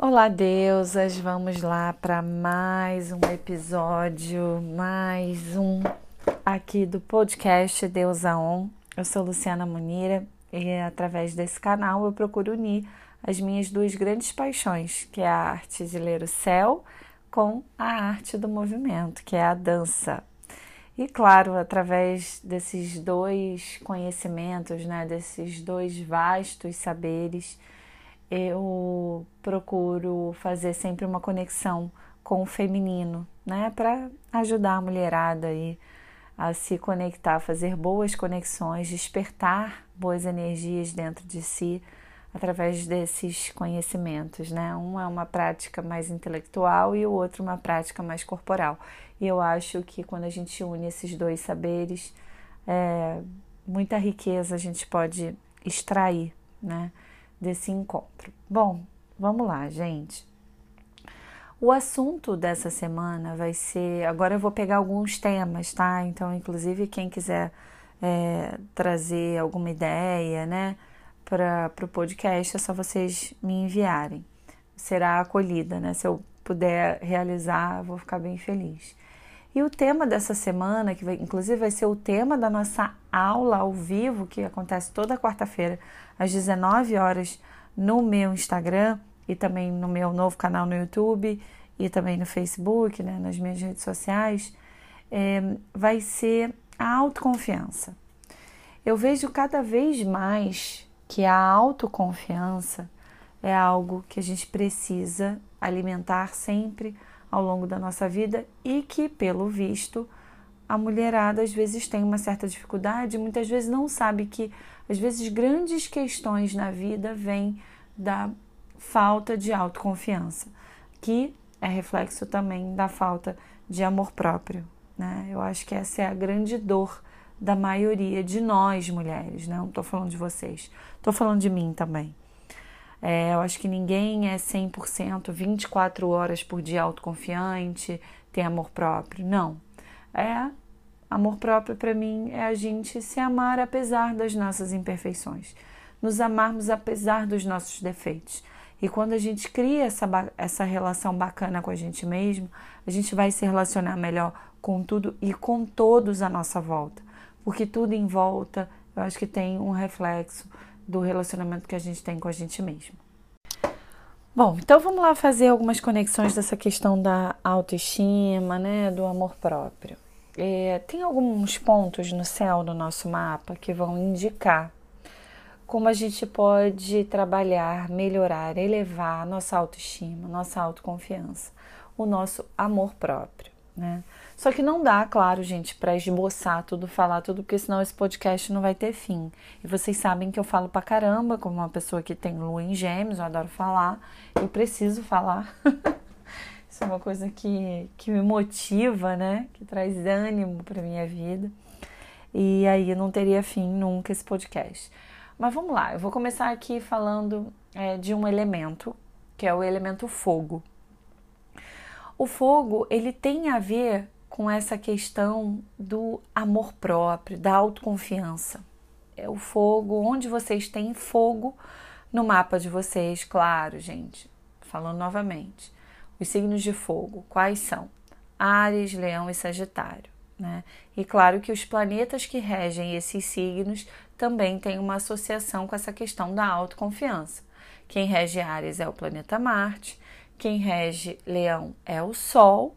Olá, deusas! Vamos lá para mais um episódio, mais um aqui do podcast Deusa On. Eu sou Luciana Munira e através desse canal eu procuro unir as minhas duas grandes paixões, que é a arte de ler o céu com a arte do movimento, que é a dança. E claro, através desses dois conhecimentos, né, desses dois vastos saberes, eu procuro fazer sempre uma conexão com o feminino, né, para ajudar a mulherada aí a se conectar, fazer boas conexões, despertar boas energias dentro de si através desses conhecimentos, né? Um é uma prática mais intelectual e o outro uma prática mais corporal. E eu acho que quando a gente une esses dois saberes, é, muita riqueza a gente pode extrair, né? Desse encontro. Bom, vamos lá, gente. O assunto dessa semana vai ser. Agora eu vou pegar alguns temas, tá? Então, inclusive, quem quiser é, trazer alguma ideia, né, para o podcast, é só vocês me enviarem. Será acolhida, né? Se eu puder realizar, vou ficar bem feliz. E o tema dessa semana, que vai, inclusive vai ser o tema da nossa aula ao vivo, que acontece toda quarta-feira, às 19 horas, no meu Instagram e também no meu novo canal no YouTube e também no Facebook, né, nas minhas redes sociais, é, vai ser a autoconfiança. Eu vejo cada vez mais que a autoconfiança é algo que a gente precisa alimentar sempre ao longo da nossa vida e que, pelo visto, a mulherada às vezes tem uma certa dificuldade, muitas vezes não sabe que às vezes grandes questões na vida vêm da falta de autoconfiança, que é reflexo também da falta de amor próprio. Né? Eu acho que essa é a grande dor da maioria de nós mulheres, né? não estou falando de vocês, estou falando de mim também. É, eu acho que ninguém é 100%, 24 horas por dia autoconfiante, tem amor próprio. Não. É amor próprio para mim é a gente se amar apesar das nossas imperfeições, nos amarmos apesar dos nossos defeitos. E quando a gente cria essa, essa relação bacana com a gente mesmo, a gente vai se relacionar melhor com tudo e com todos à nossa volta. Porque tudo em volta, eu acho que tem um reflexo do relacionamento que a gente tem com a gente mesmo. Bom, então vamos lá fazer algumas conexões dessa questão da autoestima, né, do amor próprio. É, tem alguns pontos no céu do nosso mapa que vão indicar como a gente pode trabalhar, melhorar, elevar nossa autoestima, nossa autoconfiança, o nosso amor próprio, né? Só que não dá, claro, gente, para esboçar tudo, falar tudo, porque senão esse podcast não vai ter fim. E vocês sabem que eu falo pra caramba, como uma pessoa que tem lua em gêmeos, eu adoro falar, eu preciso falar. Isso é uma coisa que, que me motiva, né? Que traz ânimo pra minha vida. E aí não teria fim nunca esse podcast. Mas vamos lá, eu vou começar aqui falando é, de um elemento, que é o elemento fogo. O fogo, ele tem a ver com essa questão do amor próprio, da autoconfiança. É o fogo, onde vocês têm fogo no mapa de vocês, claro, gente. Falando novamente, os signos de fogo, quais são? Ares, Leão e Sagitário. Né? E claro que os planetas que regem esses signos também têm uma associação com essa questão da autoconfiança. Quem rege Ares é o planeta Marte, quem rege Leão é o Sol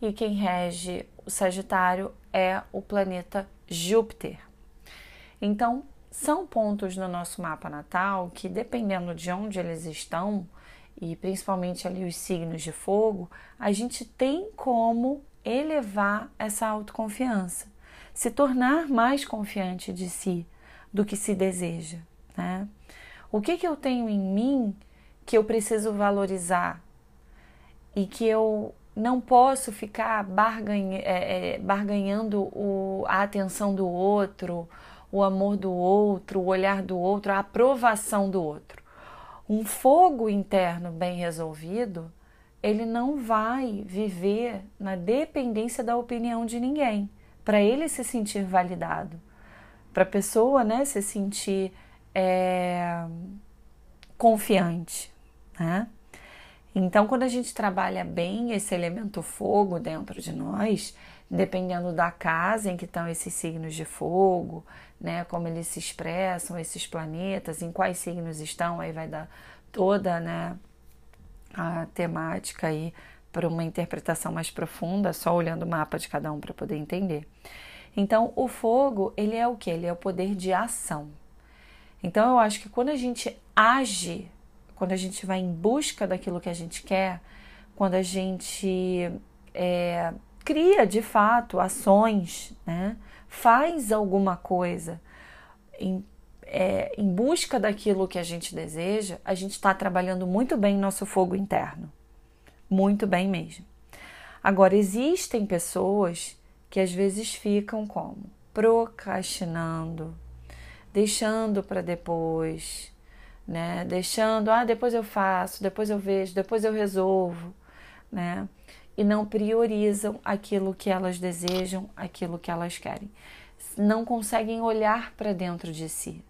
e quem rege o Sagitário é o planeta Júpiter. Então, são pontos no nosso mapa natal que, dependendo de onde eles estão, e principalmente ali os signos de fogo, a gente tem como elevar essa autoconfiança, se tornar mais confiante de si do que se deseja. Né? O que, que eu tenho em mim que eu preciso valorizar e que eu não posso ficar é, é, barganhando o, a atenção do outro, o amor do outro, o olhar do outro, a aprovação do outro. Um fogo interno bem resolvido, ele não vai viver na dependência da opinião de ninguém, para ele se sentir validado, para a pessoa né, se sentir é, confiante. Né? Então, quando a gente trabalha bem esse elemento fogo dentro de nós, dependendo da casa em que estão esses signos de fogo, né, como eles se expressam, esses planetas, em quais signos estão, aí vai dar toda, né, a temática aí para uma interpretação mais profunda, só olhando o mapa de cada um para poder entender. Então, o fogo, ele é o que? Ele é o poder de ação. Então, eu acho que quando a gente age, quando a gente vai em busca daquilo que a gente quer, quando a gente é, cria de fato ações, né? faz alguma coisa em, é, em busca daquilo que a gente deseja, a gente está trabalhando muito bem nosso fogo interno. Muito bem mesmo. Agora, existem pessoas que às vezes ficam como? Procrastinando, deixando para depois, né? Deixando, ah, depois eu faço, depois eu vejo, depois eu resolvo, né? E não priorizam aquilo que elas desejam, aquilo que elas querem. Não conseguem olhar para dentro de si.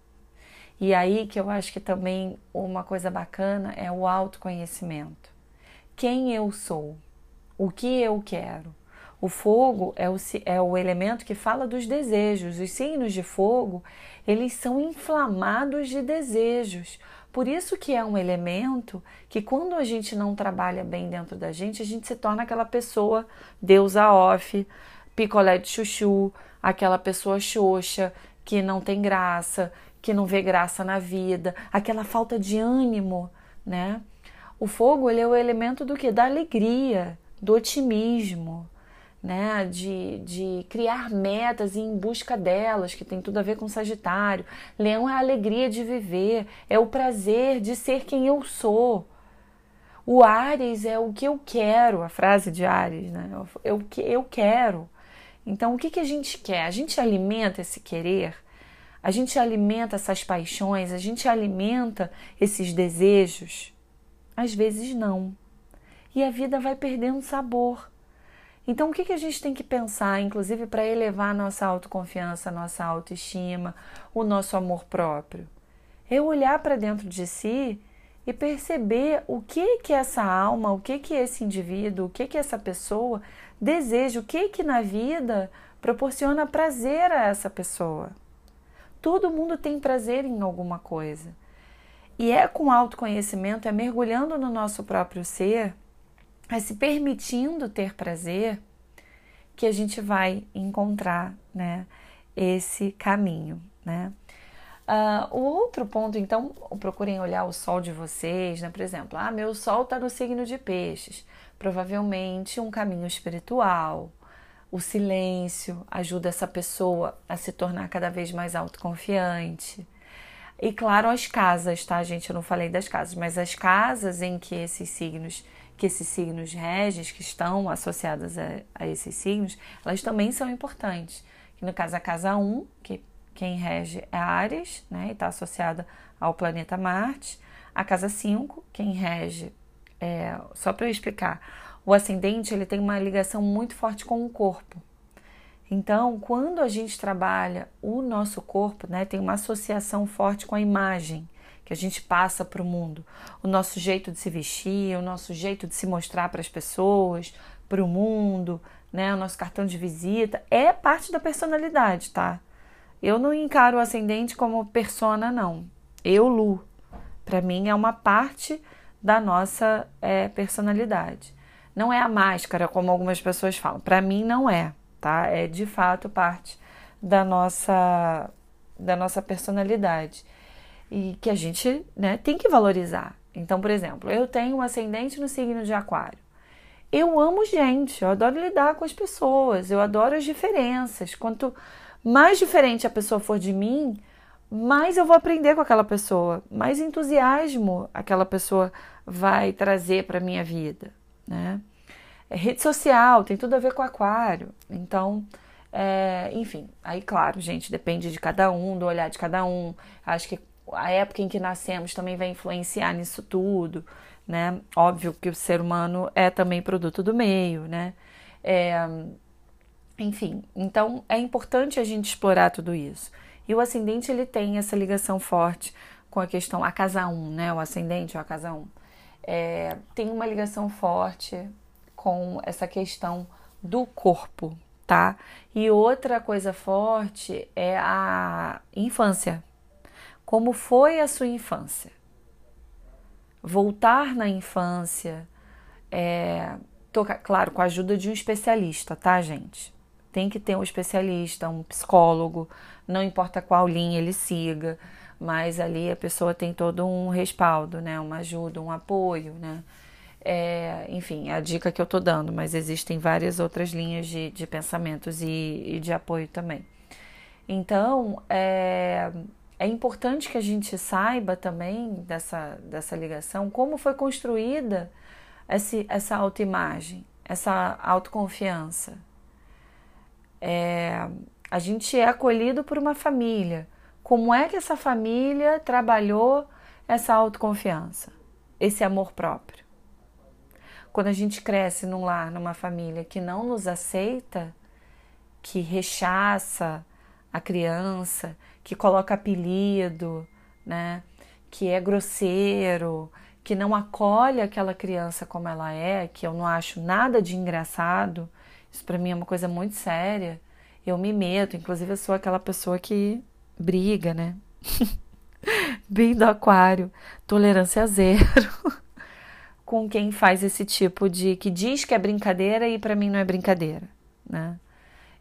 E aí que eu acho que também uma coisa bacana é o autoconhecimento. Quem eu sou? O que eu quero? O fogo é o, é o elemento que fala dos desejos. Os signos de fogo, eles são inflamados de desejos. Por isso que é um elemento que quando a gente não trabalha bem dentro da gente, a gente se torna aquela pessoa deusa off, picolé de chuchu, aquela pessoa xoxa, que não tem graça, que não vê graça na vida, aquela falta de ânimo, né? O fogo, ele é o elemento do que? Da alegria, do otimismo, né, de, de criar metas e ir em busca delas, que tem tudo a ver com Sagitário. Leão é a alegria de viver, é o prazer de ser quem eu sou. O Ares é o que eu quero, a frase de Ares, né? É que eu quero. Então, o que, que a gente quer? A gente alimenta esse querer, a gente alimenta essas paixões, a gente alimenta esses desejos? Às vezes não. E a vida vai perdendo sabor então, o que, que a gente tem que pensar, inclusive, para elevar a nossa autoconfiança, a nossa autoestima, o nosso amor próprio? É olhar para dentro de si e perceber o que que essa alma, o que que esse indivíduo, o que que essa pessoa deseja, o que que na vida proporciona prazer a essa pessoa. Todo mundo tem prazer em alguma coisa. E é com autoconhecimento, é mergulhando no nosso próprio ser é se permitindo ter prazer que a gente vai encontrar né, esse caminho. Né? Uh, o outro ponto, então, procurem olhar o sol de vocês, né? Por exemplo, ah, meu sol está no signo de peixes. Provavelmente um caminho espiritual. O silêncio ajuda essa pessoa a se tornar cada vez mais autoconfiante. E claro, as casas, tá, gente? Eu não falei das casas, mas as casas em que esses signos que esses signos reges, que estão associadas a, a, esses signos, elas também são importantes. Que no caso a casa 1, que quem rege é Ares, né, e está associada ao planeta Marte. A casa 5, quem rege, é, só para eu explicar, o ascendente ele tem uma ligação muito forte com o corpo. Então, quando a gente trabalha o nosso corpo, né, tem uma associação forte com a imagem que a gente passa para o mundo. O nosso jeito de se vestir, o nosso jeito de se mostrar para as pessoas, para o mundo, né? O nosso cartão de visita é parte da personalidade, tá? Eu não encaro o ascendente como persona, não. Eu, Lu, para mim é uma parte da nossa é, personalidade. Não é a máscara, como algumas pessoas falam. Para mim, não é, tá? É de fato parte da nossa da nossa personalidade e que a gente né, tem que valorizar. Então, por exemplo, eu tenho um ascendente no signo de Aquário. Eu amo gente, eu adoro lidar com as pessoas, eu adoro as diferenças. Quanto mais diferente a pessoa for de mim, mais eu vou aprender com aquela pessoa, mais entusiasmo aquela pessoa vai trazer para minha vida, né? É rede social tem tudo a ver com aquário, então, é, enfim, aí claro, gente, depende de cada um, do olhar de cada um. Acho que a época em que nascemos também vai influenciar nisso tudo, né? Óbvio que o ser humano é também produto do meio, né? É, enfim, então é importante a gente explorar tudo isso. E o ascendente ele tem essa ligação forte com a questão a casa 1, um, né? O ascendente ou a casa 1. Um. é, tem uma ligação forte com essa questão do corpo, tá? E outra coisa forte é a infância. Como foi a sua infância? Voltar na infância, é, tocar, claro, com a ajuda de um especialista, tá, gente? Tem que ter um especialista, um psicólogo, não importa qual linha ele siga, mas ali a pessoa tem todo um respaldo, né? Uma ajuda, um apoio, né? É, enfim, é a dica que eu tô dando, mas existem várias outras linhas de, de pensamentos e, e de apoio também. Então, é, é importante que a gente saiba também dessa, dessa ligação como foi construída esse, essa autoimagem, essa autoconfiança. É, a gente é acolhido por uma família. Como é que essa família trabalhou essa autoconfiança, esse amor próprio? Quando a gente cresce num lar, numa família que não nos aceita, que rechaça a criança, que coloca apelido, né? Que é grosseiro, que não acolhe aquela criança como ela é, que eu não acho nada de engraçado. Isso para mim é uma coisa muito séria. Eu me meto, inclusive eu sou aquela pessoa que briga, né? Bem do aquário, tolerância zero. com quem faz esse tipo de que diz que é brincadeira e para mim não é brincadeira, né?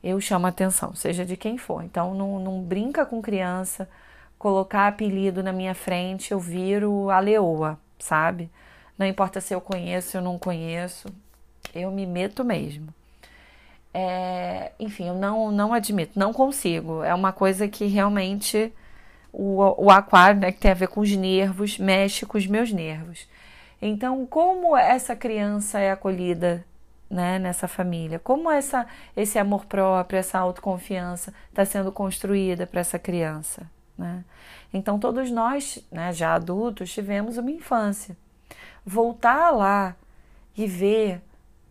Eu chamo atenção, seja de quem for. Então não, não brinca com criança, colocar apelido na minha frente, eu viro a leoa, sabe? Não importa se eu conheço ou não conheço, eu me meto mesmo. É, enfim, eu não, não admito, não consigo. É uma coisa que realmente o, o aquário, né, que tem a ver com os nervos, mexe com os meus nervos. Então, como essa criança é acolhida né, nessa família? Como essa, esse amor próprio, essa autoconfiança está sendo construída para essa criança? Né? Então, todos nós, né, já adultos, tivemos uma infância. Voltar lá e ver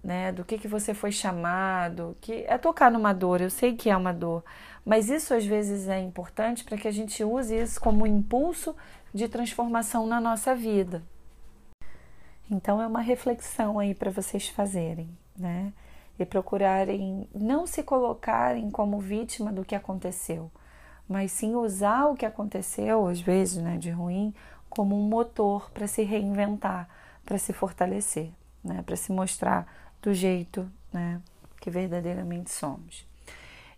né, do que, que você foi chamado, que é tocar numa dor, eu sei que é uma dor, mas isso às vezes é importante para que a gente use isso como um impulso de transformação na nossa vida. Então é uma reflexão aí para vocês fazerem, né? E procurarem não se colocarem como vítima do que aconteceu, mas sim usar o que aconteceu, às vezes, né, de ruim, como um motor para se reinventar, para se fortalecer, né, para se mostrar do jeito, né, que verdadeiramente somos.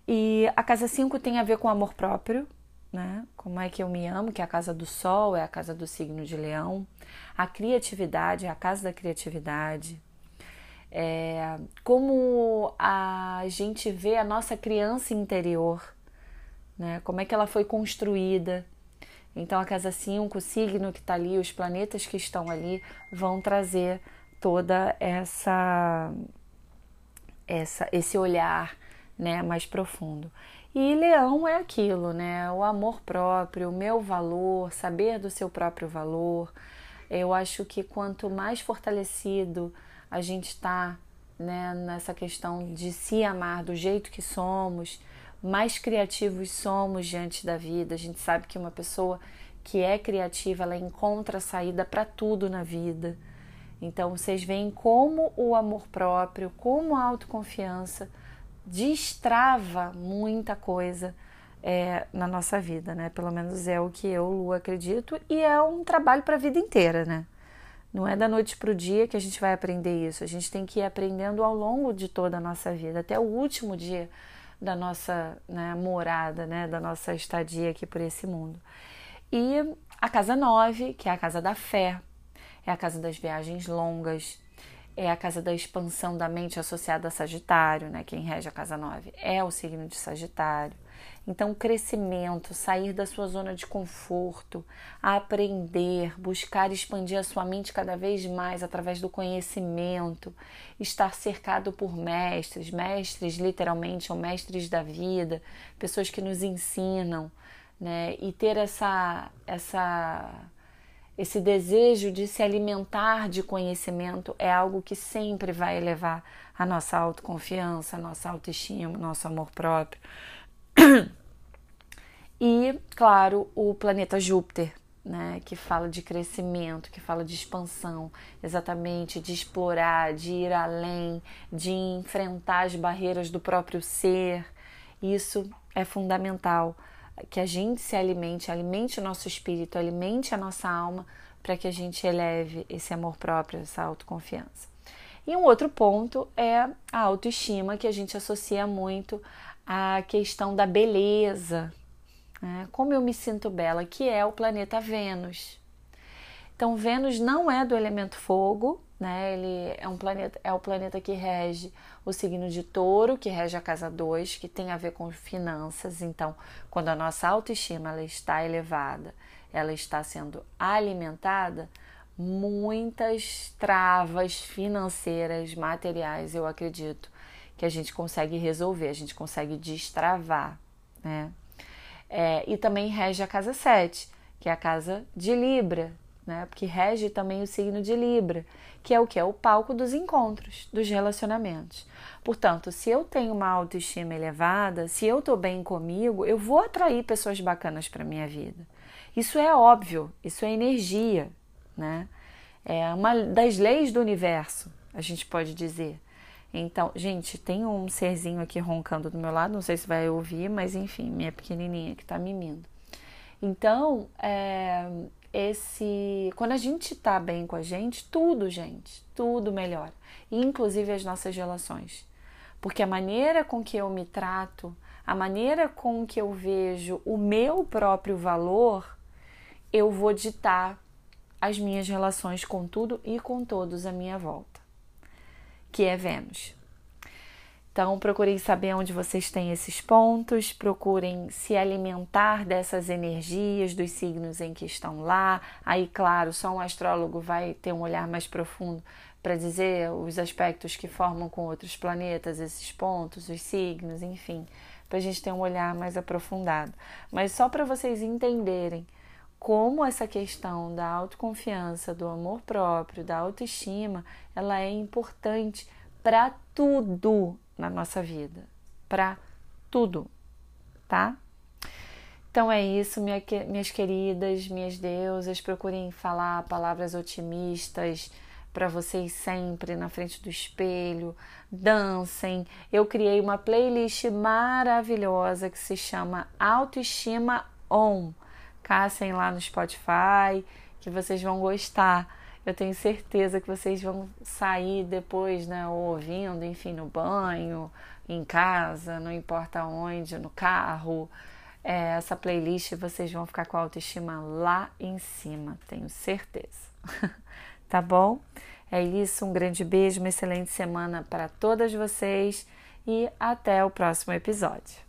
E a casa 5 tem a ver com amor próprio, né? Como é que eu me amo, que é a casa do sol, é a casa do signo de leão. A criatividade é a casa da criatividade. É, como a gente vê a nossa criança interior, né? Como é que ela foi construída. Então, a casa 5, o signo que está ali, os planetas que estão ali, vão trazer toda essa, essa esse olhar né, mais profundo. E leão é aquilo, né? O amor próprio, o meu valor, saber do seu próprio valor. Eu acho que quanto mais fortalecido a gente está né, nessa questão de se amar do jeito que somos, mais criativos somos diante da vida. A gente sabe que uma pessoa que é criativa, ela encontra saída para tudo na vida. Então, vocês veem como o amor próprio, como a autoconfiança destrava muita coisa é, na nossa vida, né? Pelo menos é o que eu, Lu, acredito, e é um trabalho para a vida inteira, né? Não é da noite para o dia que a gente vai aprender isso, a gente tem que ir aprendendo ao longo de toda a nossa vida, até o último dia da nossa né, morada, né, da nossa estadia aqui por esse mundo. E a casa 9, que é a casa da fé, é a casa das viagens longas, é a casa da expansão da mente associada a Sagitário, né? Quem rege a casa 9 é o signo de Sagitário. Então, crescimento, sair da sua zona de conforto, aprender, buscar expandir a sua mente cada vez mais através do conhecimento, estar cercado por mestres, mestres literalmente ou mestres da vida, pessoas que nos ensinam, né? E ter essa essa esse desejo de se alimentar de conhecimento é algo que sempre vai elevar a nossa autoconfiança, a nossa autoestima, nosso amor próprio. E, claro, o planeta Júpiter, né, que fala de crescimento, que fala de expansão, exatamente de explorar, de ir além, de enfrentar as barreiras do próprio ser. Isso é fundamental que a gente se alimente, alimente o nosso espírito, alimente a nossa alma para que a gente eleve esse amor próprio, essa autoconfiança. E um outro ponto é a autoestima, que a gente associa muito à questão da beleza, né? como eu me sinto bela, que é o planeta Vênus. Então, Vênus não é do elemento fogo, né? Ele é um planeta, é o planeta que rege o signo de Touro, que rege a casa 2, que tem a ver com finanças. Então, quando a nossa autoestima ela está elevada, ela está sendo alimentada, muitas travas financeiras, materiais, eu acredito que a gente consegue resolver, a gente consegue destravar, né? É, e também rege a casa 7, que é a casa de Libra, né? Porque rege também o signo de Libra, que é o que? É o palco dos encontros, dos relacionamentos. Portanto, se eu tenho uma autoestima elevada, se eu estou bem comigo, eu vou atrair pessoas bacanas para minha vida. Isso é óbvio, isso é energia, né? É uma das leis do universo, a gente pode dizer. Então, gente, tem um serzinho aqui roncando do meu lado, não sei se vai ouvir, mas enfim, minha pequenininha que tá mimindo. Então, é, esse, quando a gente tá bem com a gente, tudo, gente, tudo melhora, inclusive as nossas relações. Porque a maneira com que eu me trato, a maneira com que eu vejo o meu próprio valor, eu vou ditar as minhas relações com tudo e com todos à minha volta, que é Vênus. Então, procurem saber onde vocês têm esses pontos, procurem se alimentar dessas energias dos signos em que estão lá. Aí, claro, só um astrólogo vai ter um olhar mais profundo para dizer os aspectos que formam com outros planetas esses pontos, os signos, enfim, para a gente ter um olhar mais aprofundado. Mas só para vocês entenderem como essa questão da autoconfiança, do amor próprio, da autoestima, ela é importante para tudo na nossa vida, para tudo, tá? Então é isso, minha, minhas queridas, minhas deusas, procurem falar palavras otimistas para vocês sempre na frente do espelho, dancem. Eu criei uma playlist maravilhosa que se chama Autoestima On caçem lá no Spotify, que vocês vão gostar. Eu tenho certeza que vocês vão sair depois, né, ouvindo, enfim, no banho, em casa, não importa onde, no carro. É, essa playlist vocês vão ficar com a autoestima lá em cima, tenho certeza. tá bom? É isso, um grande beijo, uma excelente semana para todas vocês e até o próximo episódio.